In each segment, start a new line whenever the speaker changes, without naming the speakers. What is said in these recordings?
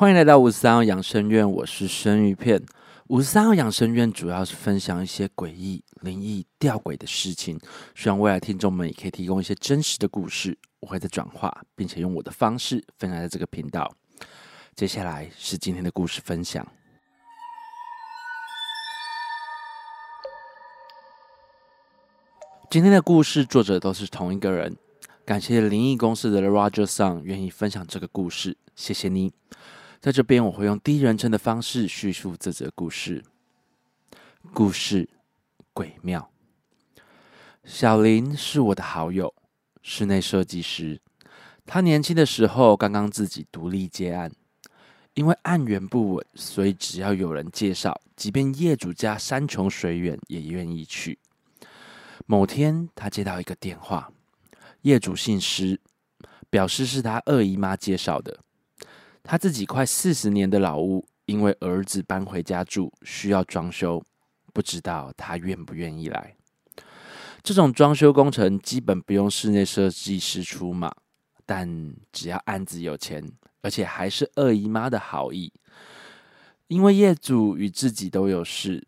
欢迎来到五十三号养生院，我是生鱼片。五十三号养生院主要是分享一些诡异、灵异、吊诡的事情，希望未来听众们也可以提供一些真实的故事，我会再转化，并且用我的方式分享在这个频道。接下来是今天的故事分享。今天的故事作者都是同一个人，感谢灵异公司的 Roger Song 愿意分享这个故事，谢谢你。在这边，我会用第一人称的方式叙述这则故事。故事诡妙。小林是我的好友，室内设计师。他年轻的时候刚刚自己独立接案，因为案源不稳，所以只要有人介绍，即便业主家山穷水远也愿意去。某天，他接到一个电话，业主姓施，表示是他二姨妈介绍的。他自己快四十年的老屋，因为儿子搬回家住，需要装修，不知道他愿不愿意来。这种装修工程基本不用室内设计师出马，但只要案子有钱，而且还是二姨妈的好意，因为业主与自己都有事，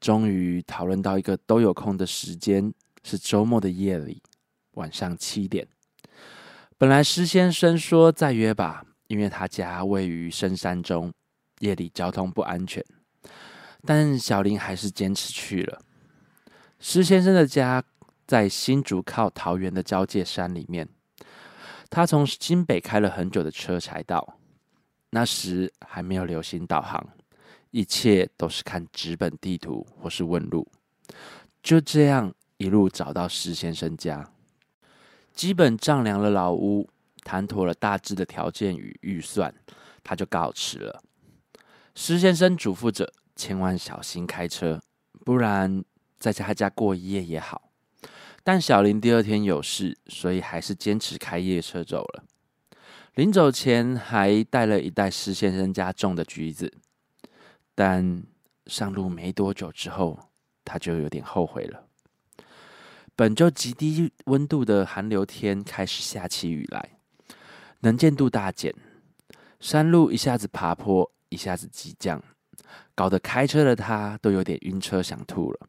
终于讨论到一个都有空的时间，是周末的夜里，晚上七点。本来施先生说再约吧。因为他家位于深山中，夜里交通不安全，但小林还是坚持去了。施先生的家在新竹靠桃园的交界山里面，他从新北开了很久的车才到。那时还没有流行导航，一切都是看纸本地图或是问路。就这样一路找到施先生家，基本丈量了老屋。谈妥了大致的条件与预算，他就告辞了。施先生嘱咐着，千万小心开车，不然在他家过一夜也好。但小林第二天有事，所以还是坚持开夜车走了。临走前还带了一袋施先生家种的橘子，但上路没多久之后，他就有点后悔了。本就极低温度的寒流天开始下起雨来。能见度大减，山路一下子爬坡，一下子急降，搞得开车的他都有点晕车，想吐了。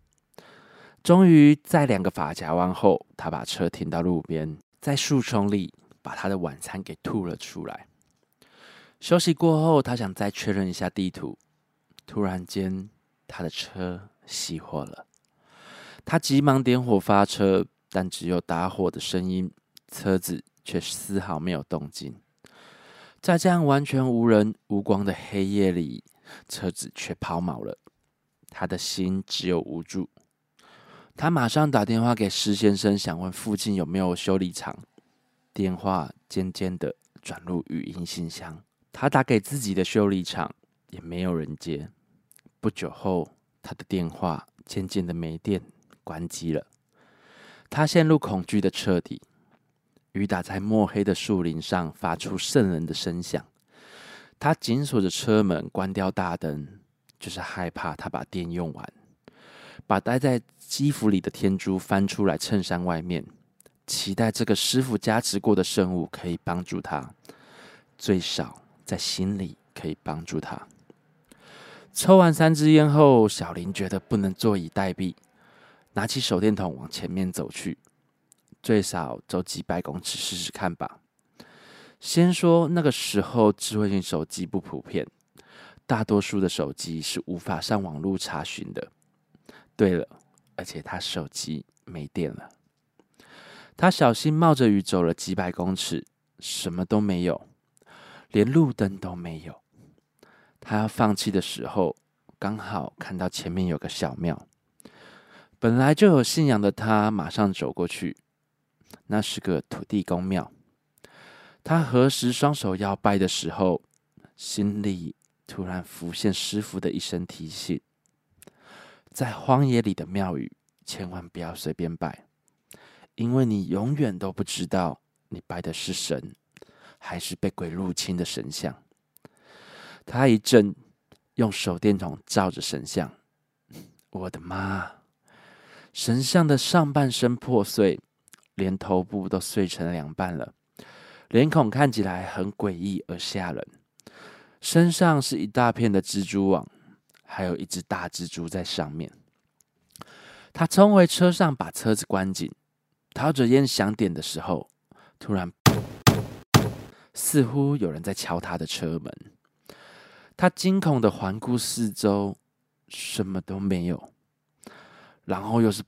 终于在两个发夹弯后，他把车停到路边，在树丛里把他的晚餐给吐了出来。休息过后，他想再确认一下地图，突然间他的车熄火了。他急忙点火发车，但只有打火的声音，车子。却丝毫没有动静，在这样完全无人无光的黑夜里，车子却抛锚了。他的心只有无助。他马上打电话给施先生，想问附近有没有修理厂。电话渐渐的转入语音信箱。他打给自己的修理厂，也没有人接。不久后，他的电话渐渐的没电，关机了。他陷入恐惧的彻底。雨打在墨黑的树林上，发出渗人的声响。他紧锁着车门，关掉大灯，就是害怕他把电用完。把待在衣服里的天珠翻出来衬衫外面，期待这个师傅加持过的圣物可以帮助他，最少在心里可以帮助他。抽完三支烟后，小林觉得不能坐以待毙，拿起手电筒往前面走去。最少走几百公尺试试看吧。先说那个时候智慧型手机不普遍，大多数的手机是无法上网络查询的。对了，而且他手机没电了。他小心冒着雨走了几百公尺，什么都没有，连路灯都没有。他要放弃的时候，刚好看到前面有个小庙。本来就有信仰的他，马上走过去。那是个土地公庙。他合十双手要拜的时候，心里突然浮现师傅的一声提醒：在荒野里的庙宇，千万不要随便拜，因为你永远都不知道你拜的是神，还是被鬼入侵的神像。他一阵用手电筒照着神像，我的妈！神像的上半身破碎。连头部都碎成两半了，脸孔看起来很诡异而吓人。身上是一大片的蜘蛛网，还有一只大蜘蛛在上面。他冲回车上，把车子关紧，掏着烟想点的时候，突然，似乎有人在敲他的车门。他惊恐的环顾四周，什么都没有。然后又是，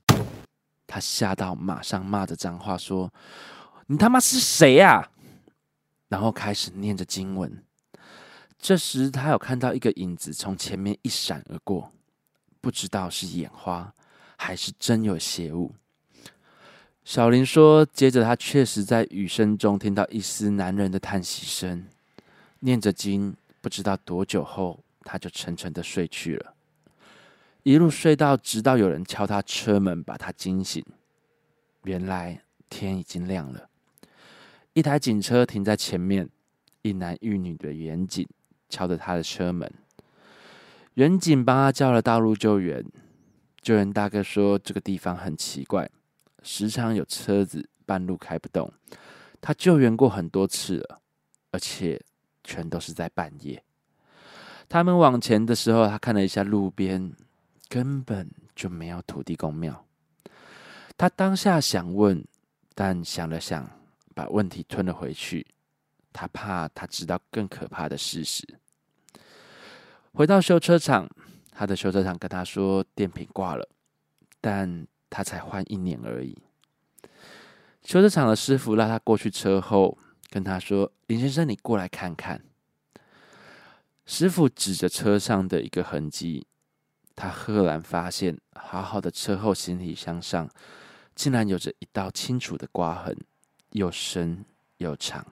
他吓到，马上骂着脏话说：“你他妈是谁呀？”然后开始念着经文。这时他有看到一个影子从前面一闪而过，不知道是眼花还是真有邪物。小林说：“接着他确实在雨声中听到一丝男人的叹息声，念着经。”不知道多久后，他就沉沉的睡去了，一路睡到直到有人敲他车门，把他惊醒。原来天已经亮了，一台警车停在前面，一男一女的员警敲着他的车门。员警帮他叫了道路救援，救援大哥说这个地方很奇怪，时常有车子半路开不动，他救援过很多次了，而且。全都是在半夜。他们往前的时候，他看了一下路边，根本就没有土地公庙。他当下想问，但想了想，把问题吞了回去。他怕他知道更可怕的事实。回到修车厂，他的修车厂跟他说电瓶挂了，但他才换一年而已。修车厂的师傅拉他过去车后。跟他说：“林先生，你过来看看。”师傅指着车上的一个痕迹，他赫然发现，好好的车后行李箱上，竟然有着一道清楚的刮痕，又深又长。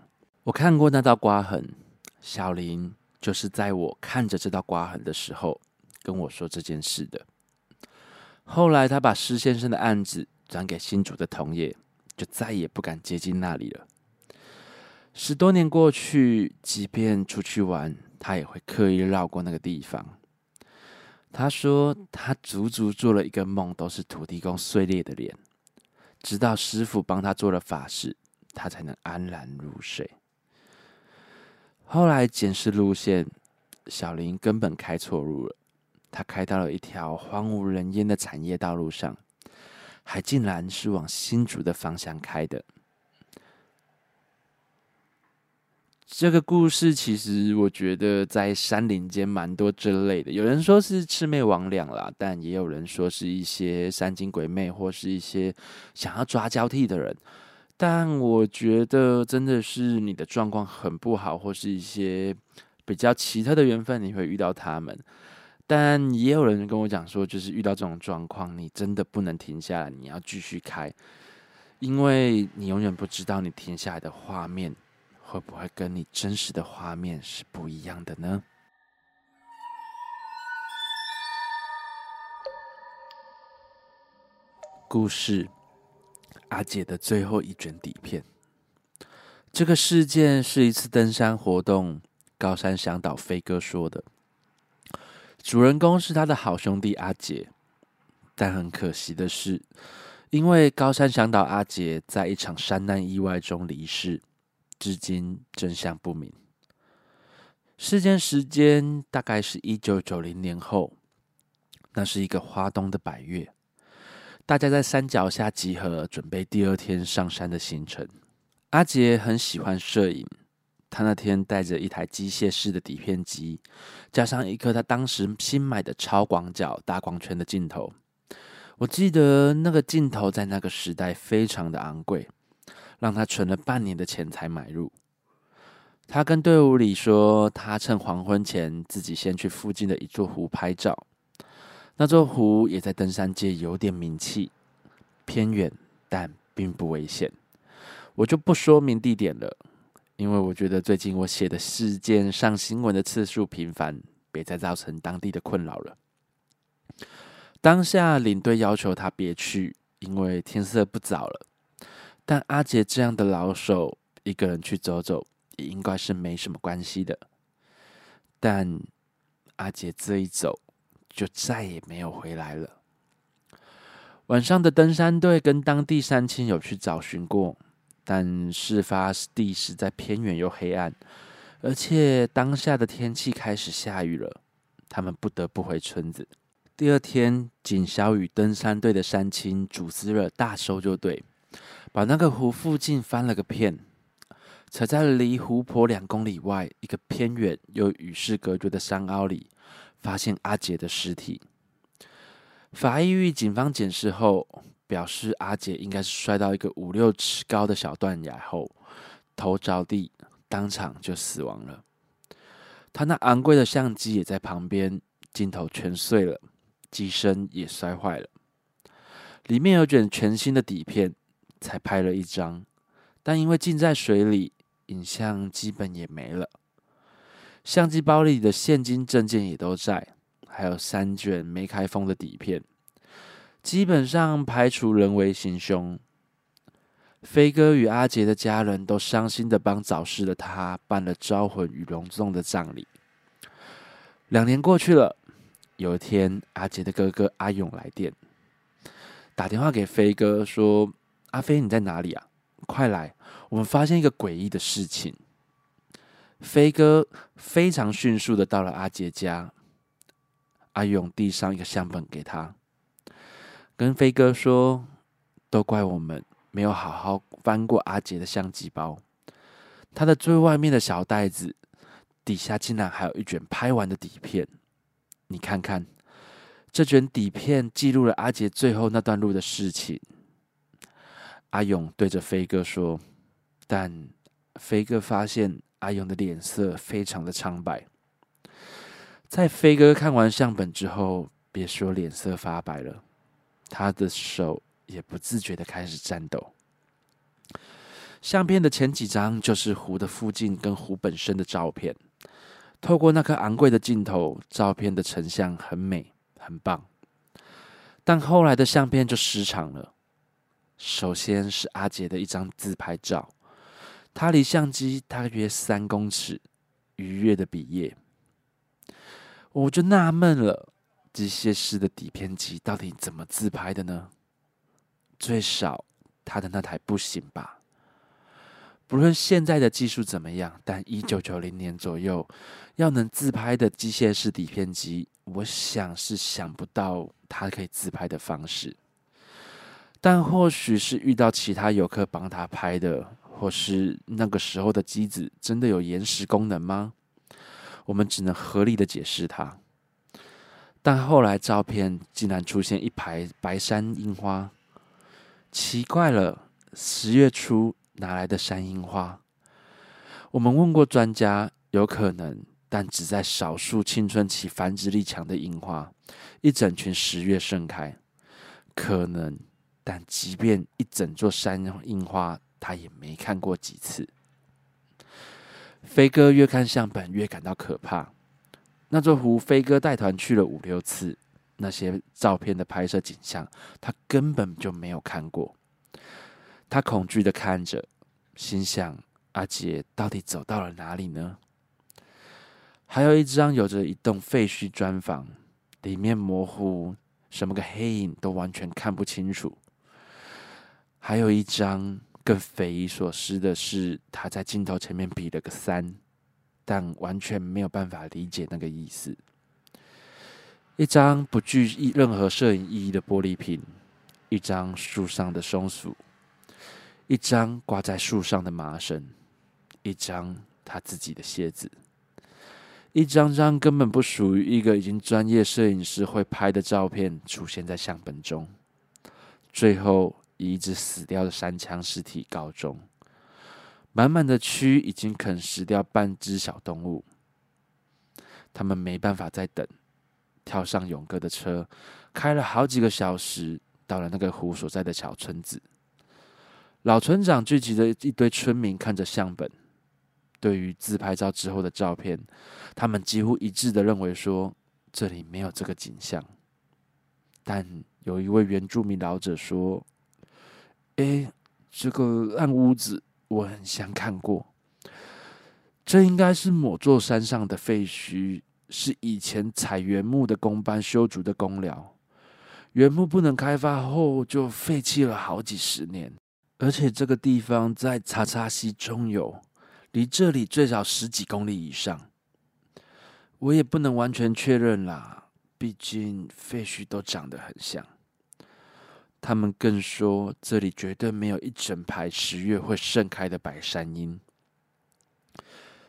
我看过那道刮痕，小林就是在我看着这道刮痕的时候跟我说这件事的。后来，他把施先生的案子转给新竹的同业，就再也不敢接近那里了。十多年过去，即便出去玩，他也会刻意绕过那个地方。他说，他足足做了一个梦，都是土地公碎裂的脸，直到师傅帮他做了法事，他才能安然入睡。后来检视路线，小林根本开错路了，他开到了一条荒无人烟的产业道路上，还竟然是往新竹的方向开的。这个故事其实我觉得在山林间蛮多这类的，有人说是魑魅魍魉啦，但也有人说是一些山精鬼魅，或是一些想要抓交替的人。但我觉得真的是你的状况很不好，或是一些比较奇特的缘分，你会遇到他们。但也有人跟我讲说，就是遇到这种状况，你真的不能停下来，你要继续开，因为你永远不知道你停下来的画面。会不会跟你真实的画面是不一样的呢？故事：阿杰的最后一卷底片。这个事件是一次登山活动，高山向导飞哥说的。主人公是他的好兄弟阿杰，但很可惜的是，因为高山向导阿杰在一场山难意外中离世。至今真相不明。事件时间大概是一九九零年后，那是一个花东的百月，大家在山脚下集合，准备第二天上山的行程。阿杰很喜欢摄影，他那天带着一台机械式的底片机，加上一颗他当时新买的超广角大光圈的镜头。我记得那个镜头在那个时代非常的昂贵。让他存了半年的钱才买入。他跟队伍里说，他趁黄昏前自己先去附近的一座湖拍照。那座湖也在登山界有点名气，偏远但并不危险。我就不说明地点了，因为我觉得最近我写的事件上新闻的次数频繁，别再造成当地的困扰了。当下领队要求他别去，因为天色不早了。但阿杰这样的老手，一个人去走走，也应该是没什么关系的。但阿杰这一走，就再也没有回来了。晚上的登山队跟当地山亲有去找寻过，但事发地实在偏远又黑暗，而且当下的天气开始下雨了，他们不得不回村子。第二天，警小与登山队的山青组织了大搜救队，把那个湖附近翻了个遍，才在离湖泊两公里外一个偏远又与世隔绝的山坳里，发现阿杰的尸体。法医与警方检视后，表示阿杰应该是摔到一个五六尺高的小断崖后，头着地。当场就死亡了。他那昂贵的相机也在旁边，镜头全碎了，机身也摔坏了。里面有卷全新的底片，才拍了一张，但因为浸在水里，影像基本也没了。相机包里的现金证件也都在，还有三卷没开封的底片，基本上排除人为行凶。飞哥与阿杰的家人都伤心的帮早逝的他办了招魂与隆重的葬礼。两年过去了，有一天，阿杰的哥哥阿勇来电，打电话给飞哥说：“阿飞，你在哪里啊？快来，我们发现一个诡异的事情。”飞哥非常迅速的到了阿杰家，阿勇递上一个相本给他，跟飞哥说：“都怪我们。”没有好好翻过阿杰的相机包，他的最外面的小袋子底下竟然还有一卷拍完的底片。你看看，这卷底片记录了阿杰最后那段路的事情。阿勇对着飞哥说，但飞哥发现阿勇的脸色非常的苍白。在飞哥看完相本之后，别说脸色发白了，他的手。也不自觉的开始颤抖。相片的前几张就是湖的附近跟湖本身的照片，透过那颗昂贵的镜头，照片的成像很美，很棒。但后来的相片就失常了。首先是阿杰的一张自拍照，他离相机大约三公尺，愉悦的比耶。我就纳闷了，机械式的底片机到底怎么自拍的呢？最少他的那台不行吧？不论现在的技术怎么样，但一九九零年左右要能自拍的机械式底片机，我想是想不到他可以自拍的方式。但或许是遇到其他游客帮他拍的，或是那个时候的机子真的有延时功能吗？我们只能合理的解释它。但后来照片竟然出现一排白山樱花。奇怪了，十月初哪来的山樱花？我们问过专家，有可能，但只在少数青春期繁殖力强的樱花，一整群十月盛开，可能，但即便一整座山樱花，他也没看过几次。飞哥越看相本越感到可怕，那座湖，飞哥带团去了五六次。那些照片的拍摄景象，他根本就没有看过。他恐惧的看着，心想：阿杰到底走到了哪里呢？还有一张有着一栋废墟砖房，里面模糊，什么个黑影都完全看不清楚。还有一张更匪夷所思的是，他在镜头前面比了个三，但完全没有办法理解那个意思。一张不具任何摄影意义的玻璃瓶，一张树上的松鼠，一张挂在树上的麻绳，一张他自己的鞋子，一张张根本不属于一个已经专业摄影师会拍的照片出现在相本中，最后以一只死掉的山羌尸体告终。满满的蛆已经啃食掉半只小动物，他们没办法再等。跳上勇哥的车，开了好几个小时，到了那个湖所在的小村子。老村长聚集着一堆村民，看着相本。对于自拍照之后的照片，他们几乎一致的认为说，这里没有这个景象。但有一位原住民老者说：“诶，这个烂屋子我很想看过，这应该是某座山上的废墟。”是以前采原木的工班修筑的工寮，原木不能开发后就废弃了好几十年。而且这个地方在查查溪中游，离这里最少十几公里以上。我也不能完全确认啦，毕竟废墟都长得很像。他们更说，这里绝对没有一整排十月会盛开的白山樱。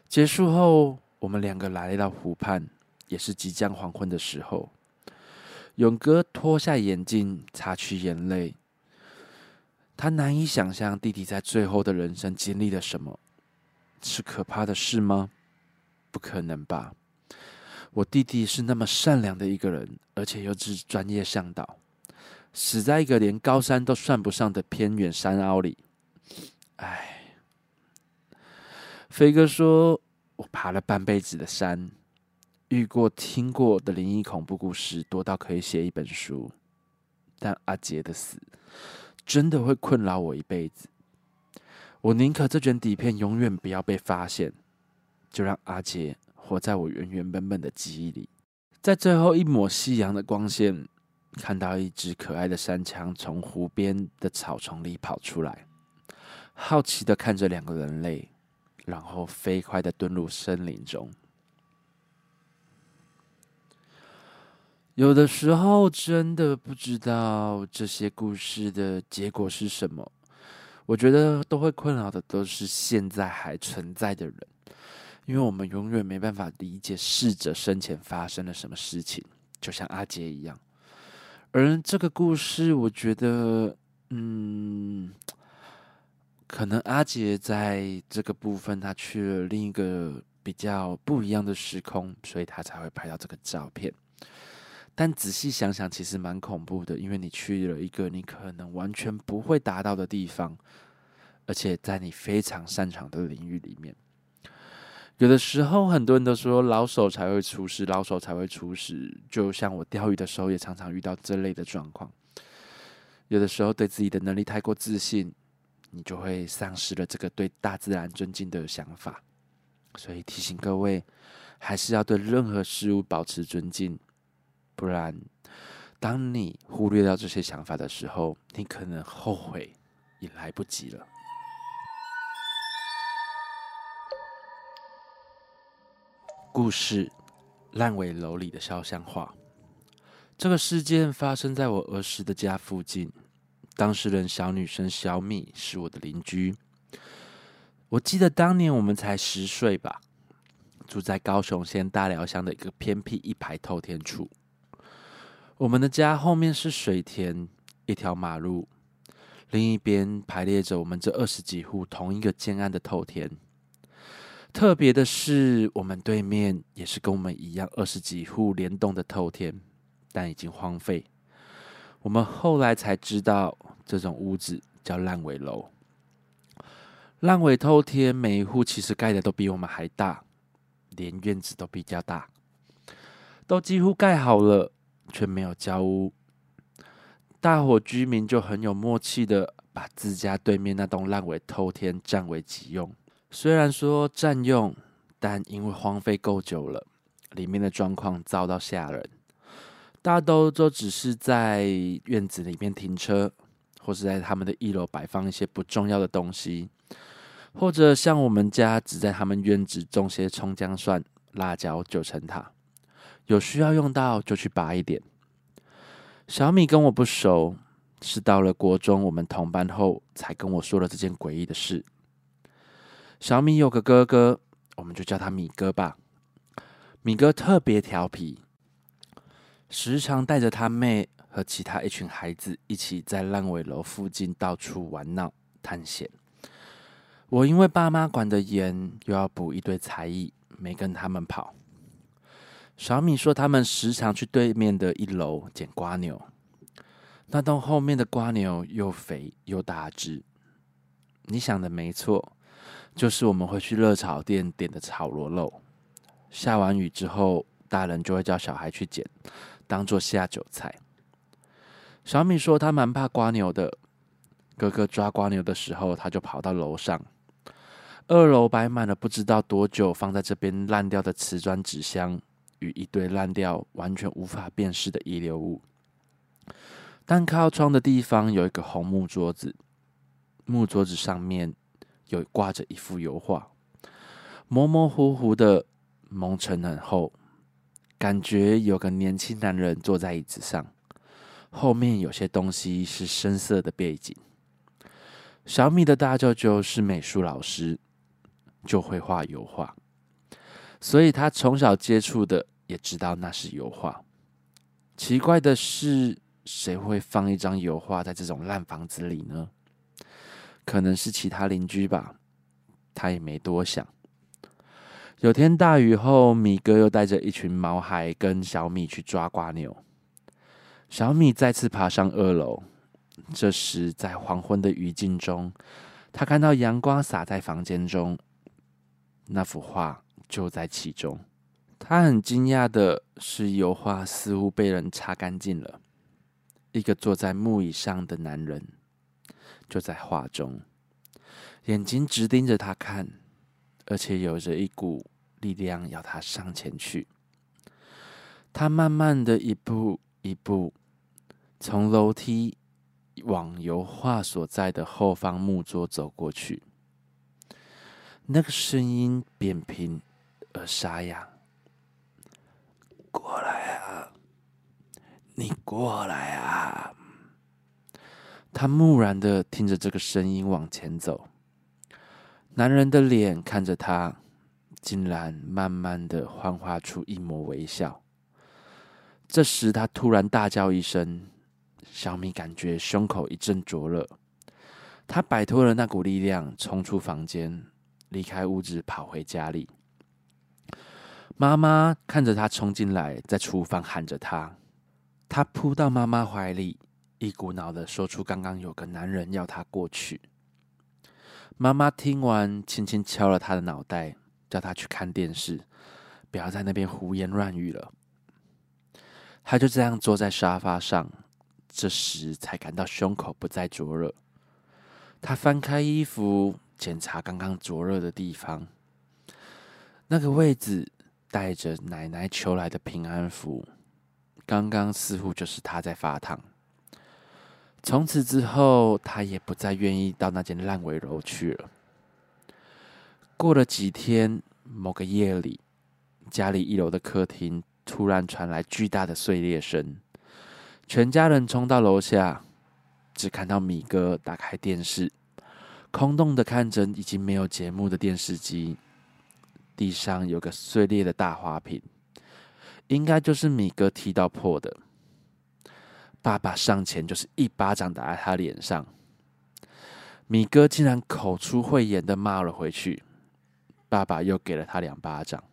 结束后，我们两个来到湖畔，也是即将黄昏的时候。勇哥脱下眼镜，擦去眼泪。他难以想象弟弟在最后的人生经历了什么，是可怕的事吗？不可能吧！我弟弟是那么善良的一个人，而且又是专业向导。死在一个连高山都算不上的偏远山凹里，唉。飞哥说：“我爬了半辈子的山，遇过、听过的灵异恐怖故事多到可以写一本书，但阿杰的死真的会困扰我一辈子。我宁可这卷底片永远不要被发现，就让阿杰活在我原原本本的记忆里，在最后一抹夕阳的光线。”看到一只可爱的山羌从湖边的草丛里跑出来，好奇的看着两个人类，然后飞快的遁入森林中。有的时候真的不知道这些故事的结果是什么，我觉得都会困扰的都是现在还存在的人，因为我们永远没办法理解逝者生前发生了什么事情，就像阿杰一样。而这个故事，我觉得，嗯，可能阿杰在这个部分，他去了另一个比较不一样的时空，所以他才会拍到这个照片。但仔细想想，其实蛮恐怖的，因为你去了一个你可能完全不会达到的地方，而且在你非常擅长的领域里面。有的时候，很多人都说老手才会出事，老手才会出事。就像我钓鱼的时候，也常常遇到这类的状况。有的时候，对自己的能力太过自信，你就会丧失了这个对大自然尊敬的想法。所以提醒各位，还是要对任何事物保持尊敬，不然，当你忽略掉这些想法的时候，你可能后悔也来不及了。故事：烂尾楼里的肖像画。这个事件发生在我儿时的家附近，当事人小女生小米是我的邻居。我记得当年我们才十岁吧，住在高雄县大寮乡的一个偏僻一排透天处。我们的家后面是水田，一条马路，另一边排列着我们这二十几户同一个建案的透天。特别的是，我们对面也是跟我们一样二十几户连栋的透天，但已经荒废。我们后来才知道，这种屋子叫烂尾楼。烂尾透天每一户其实盖的都比我们还大，连院子都比较大，都几乎盖好了，却没有交屋。大伙居民就很有默契的把自家对面那栋烂尾透天占为己用。虽然说占用，但因为荒废够久了，里面的状况糟到吓人。大都都只是在院子里面停车，或是在他们的一楼摆放一些不重要的东西，或者像我们家只在他们院子种些葱姜蒜、辣椒、九层塔，有需要用到就去拔一点。小米跟我不熟，是到了国中我们同班后才跟我说了这件诡异的事。小米有个哥哥，我们就叫他米哥吧。米哥特别调皮，时常带着他妹和其他一群孩子一起在烂尾楼附近到处玩闹探险。我因为爸妈管得严，又要补一堆才艺，没跟他们跑。小米说，他们时常去对面的一楼捡瓜牛，那栋后面的瓜牛又肥又大只。你想的没错。就是我们会去热炒店点的炒螺肉，下完雨之后，大人就会叫小孩去捡，当做下酒菜。小米说他蛮怕瓜牛的，哥哥抓瓜牛的时候，他就跑到楼上，二楼摆满了不知道多久放在这边烂掉的瓷砖纸箱与一堆烂掉完全无法辨识的遗留物。但靠窗的地方有一个红木桌子，木桌子上面。有挂着一幅油画，模模糊糊的蒙尘很厚，感觉有个年轻男人坐在椅子上，后面有些东西是深色的背景。小米的大舅舅是美术老师，就会画油画，所以他从小接触的也知道那是油画。奇怪的是，谁会放一张油画在这种烂房子里呢？可能是其他邻居吧。他也没多想。有天大雨后，米哥又带着一群毛孩跟小米去抓瓜牛。小米再次爬上二楼。这时，在黄昏的余烬中，他看到阳光洒在房间中，那幅画就在其中。他很惊讶的是，油画似乎被人擦干净了。一个坐在木椅上的男人就在画中，眼睛直盯着他看，而且有着一股力量要他上前去。他慢慢的一步一步从楼梯。往油画所在的后方木桌走过去，那个声音扁平而沙哑：“过来啊，你过来啊！”他木然的听着这个声音往前走，男人的脸看着他，竟然慢慢的幻化出一抹微笑。这时，他突然大叫一声。小米感觉胸口一阵灼热，他摆脱了那股力量，冲出房间，离开屋子，跑回家里。妈妈看着他冲进来，在厨房喊着他，他扑到妈妈怀里，一股脑的说出刚刚有个男人要他过去。妈妈听完，轻轻敲了他的脑袋，叫他去看电视，不要在那边胡言乱语了。他就这样坐在沙发上。这时才感到胸口不再灼热，他翻开衣服检查刚刚灼热的地方，那个位置带着奶奶求来的平安符，刚刚似乎就是他在发烫。从此之后，他也不再愿意到那间烂尾楼去了。过了几天，某个夜里，家里一楼的客厅突然传来巨大的碎裂声。全家人冲到楼下，只看到米哥打开电视，空洞的看着已经没有节目的电视机。地上有个碎裂的大花瓶，应该就是米哥踢到破的。爸爸上前就是一巴掌打在他脸上，米哥竟然口出秽言的骂了回去。爸爸又给了他两巴掌，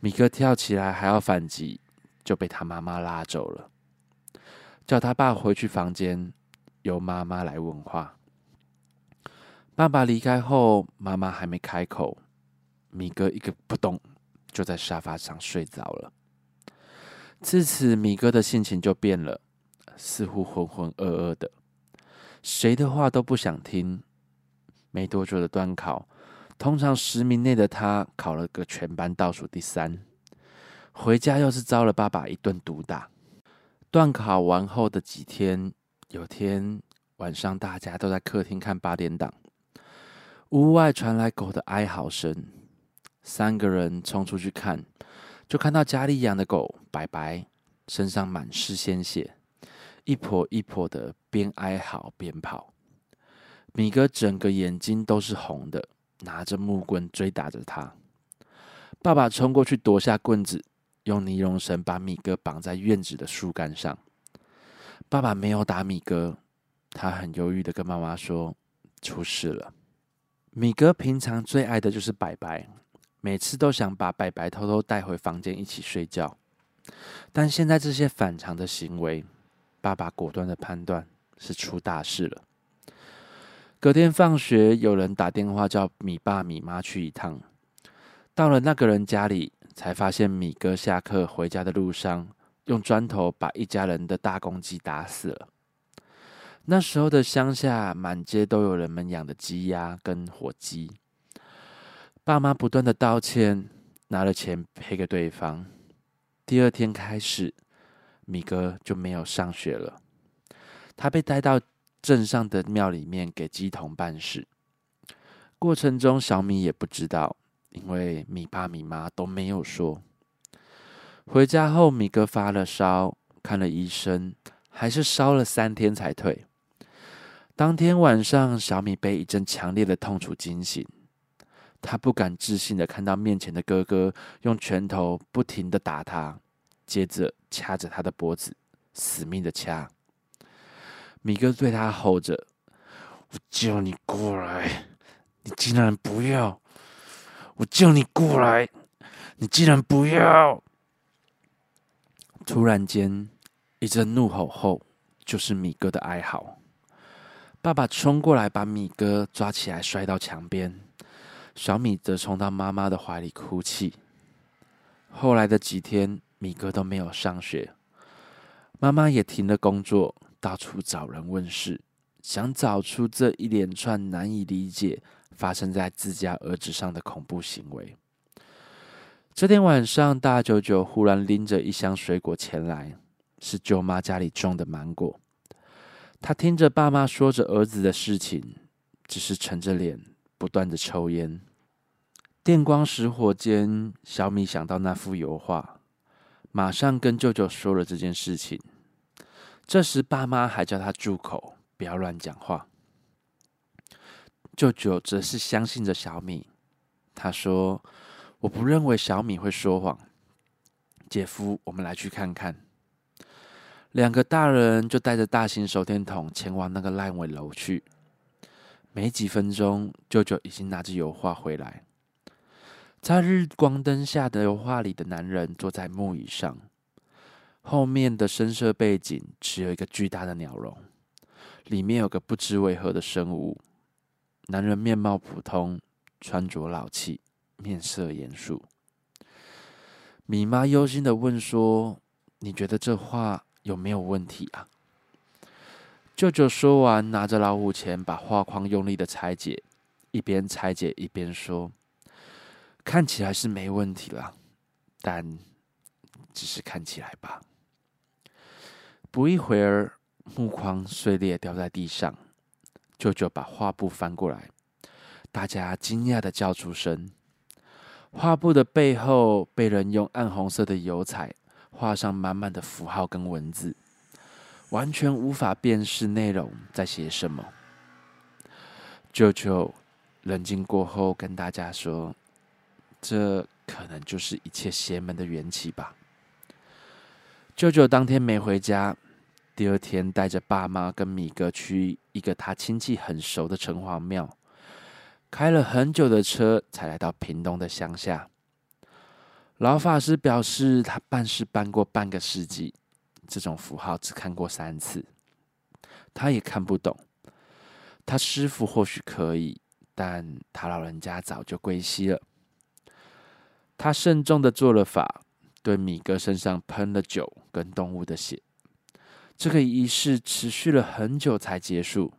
米哥跳起来还要反击，就被他妈妈拉走了。叫他爸回去房间，由妈妈来问话。爸爸离开后，妈妈还没开口，米哥一个扑咚就在沙发上睡着了。自此，米哥的性情就变了，似乎浑浑噩噩的，谁的话都不想听。没多久的段考，通常十名内的他考了个全班倒数第三，回家又是遭了爸爸一顿毒打。段考完后的几天，有天晚上，大家都在客厅看八点档，屋外传来狗的哀嚎声。三个人冲出去看，就看到家里养的狗白白，身上满是鲜血，一跛一跛的，边哀嚎边跑。米哥整个眼睛都是红的，拿着木棍追打着他。爸爸冲过去夺下棍子。用尼龙绳把米哥绑在院子的树干上。爸爸没有打米哥，他很忧郁的跟妈妈说：“出事了。”米哥平常最爱的就是白白，每次都想把白白偷偷带回房间一起睡觉。但现在这些反常的行为，爸爸果断的判断是出大事了。隔天放学，有人打电话叫米爸米妈去一趟。到了那个人家里。才发现米哥下课回家的路上，用砖头把一家人的大公鸡打死了。那时候的乡下，满街都有人们养的鸡鸭跟火鸡。爸妈不断的道歉，拿了钱赔给对方。第二天开始，米哥就没有上学了。他被带到镇上的庙里面给乩童办事。过程中，小米也不知道。因为米爸米妈都没有说。回家后，米哥发了烧，看了医生，还是烧了三天才退。当天晚上，小米被一阵强烈的痛楚惊醒，他不敢置信的看到面前的哥哥用拳头不停的打他，接着掐着他的脖子，死命的掐。米哥对他吼着：“我叫你过来，你竟然不要！我叫你过来，你竟然不要！”突然间，一阵怒吼后，就是米哥的哀嚎。爸爸冲过来，把米哥抓起来，摔到墙边。小米则冲到妈妈的怀里哭泣。后来的几天，米哥都没有上学，妈妈也停了工作，到处找人问事，想找出这一连串难以理解发生在自家儿子上的恐怖行为。这天晚上，大舅舅忽然拎着一箱水果前来，是舅妈家里种的芒果。他听着爸妈说着儿子的事情，只是沉着脸，不断的抽烟。电光石火间，小米想到那幅油画，马上跟舅舅说了这件事情。这时，爸妈还叫他住口，不要乱讲话。舅舅则是相信着小米，他说：“我不认为小米会说谎。”姐夫，我们来去看看。两个大人就带着大型手电筒前往那个烂尾楼去。没几分钟，舅舅已经拿着油画回来。在日光灯下的油画里的男人坐在木椅上，后面的深色背景只有一个巨大的鸟笼，里面有个不知为何的生物。男人面貌普通，穿着老气，面色严肃。米妈忧心的问说：“你觉得这画？”有没有问题啊？舅舅说完，拿着老虎钳把画框用力的拆解，一边拆解一边说：“看起来是没问题了，但只是看起来吧。”不一会儿，木框碎裂掉在地上，舅舅把画布翻过来，大家惊讶的叫出声。画布的背后被人用暗红色的油彩。画上满满的符号跟文字，完全无法辨识内容在写什么。舅舅冷静过后跟大家说：“这可能就是一切邪门的缘起吧。”舅舅当天没回家，第二天带着爸妈跟米哥去一个他亲戚很熟的城隍庙，开了很久的车才来到屏东的乡下。老法师表示，他办事办过半个世纪，这种符号只看过三次，他也看不懂。他师傅或许可以，但他老人家早就归西了。他慎重的做了法，对米哥身上喷了酒跟动物的血。这个仪式持续了很久才结束。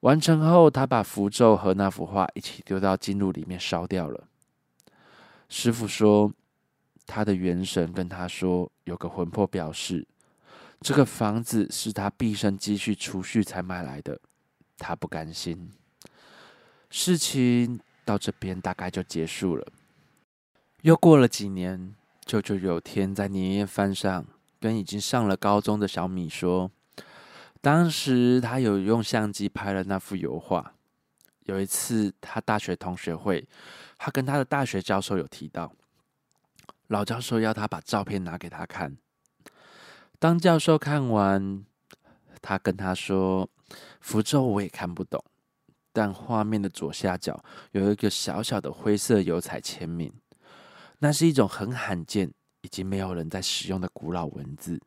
完成后，他把符咒和那幅画一起丢到金炉里面烧掉了。师傅说，他的元神跟他说，有个魂魄表示，这个房子是他毕生积蓄储蓄才买来的，他不甘心。事情到这边大概就结束了。又过了几年，舅舅有天在年夜饭上跟已经上了高中的小米说，当时他有用相机拍了那幅油画。有一次，他大学同学会。他跟他的大学教授有提到，老教授要他把照片拿给他看。当教授看完，他跟他说：“符咒我也看不懂，但画面的左下角有一个小小的灰色油彩签名，那是一种很罕见、已经没有人在使用的古老文字。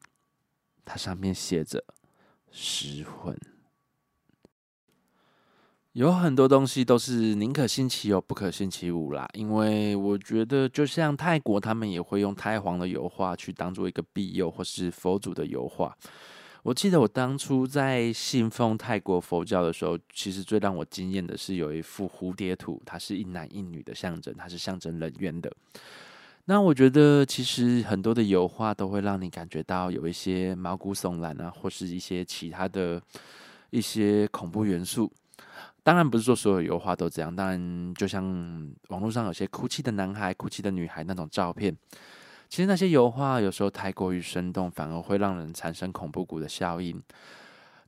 它上面写着‘失魂’。”有很多东西都是宁可信其有，不可信其无啦。因为我觉得，就像泰国，他们也会用太皇的油画去当做一个庇佑，或是佛祖的油画。我记得我当初在信奉泰国佛教的时候，其实最让我惊艳的是有一幅蝴蝶图，它是一男一女的象征，它是象征人缘的。那我觉得，其实很多的油画都会让你感觉到有一些毛骨悚然啊，或是一些其他的一些恐怖元素。当然不是说所有油画都这样，当然就像网络上有些哭泣的男孩、哭泣的女孩那种照片，其实那些油画有时候太过于生动，反而会让人产生恐怖谷的效应。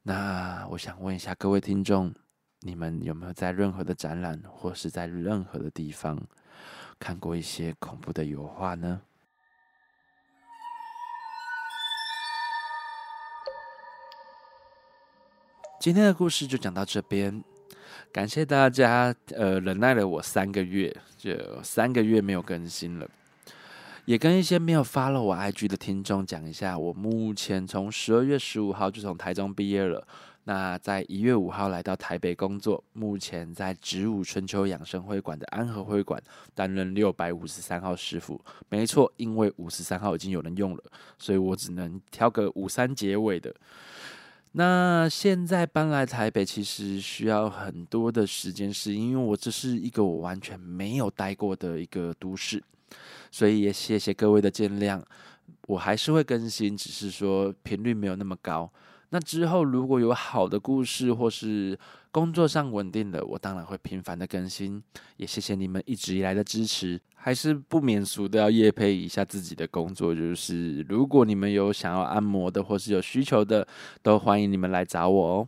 那我想问一下各位听众，你们有没有在任何的展览或是在任何的地方看过一些恐怖的油画呢？今天的故事就讲到这边，感谢大家呃忍耐了我三个月，就三个月没有更新了。也跟一些没有 follow 我 IG 的听众讲一下，我目前从十二月十五号就从台中毕业了，那在一月五号来到台北工作，目前在植物春秋养生会馆的安和会馆担任六百五十三号师傅。没错，因为五十三号已经有人用了，所以我只能挑个五三结尾的。那现在搬来台北，其实需要很多的时间，是因为我这是一个我完全没有待过的一个都市。所以也谢谢各位的见谅，我还是会更新，只是说频率没有那么高。那之后如果有好的故事或是工作上稳定的，我当然会频繁的更新。也谢谢你们一直以来的支持，还是不免俗的要夜配一下自己的工作，就是如果你们有想要按摩的或是有需求的，都欢迎你们来找我哦。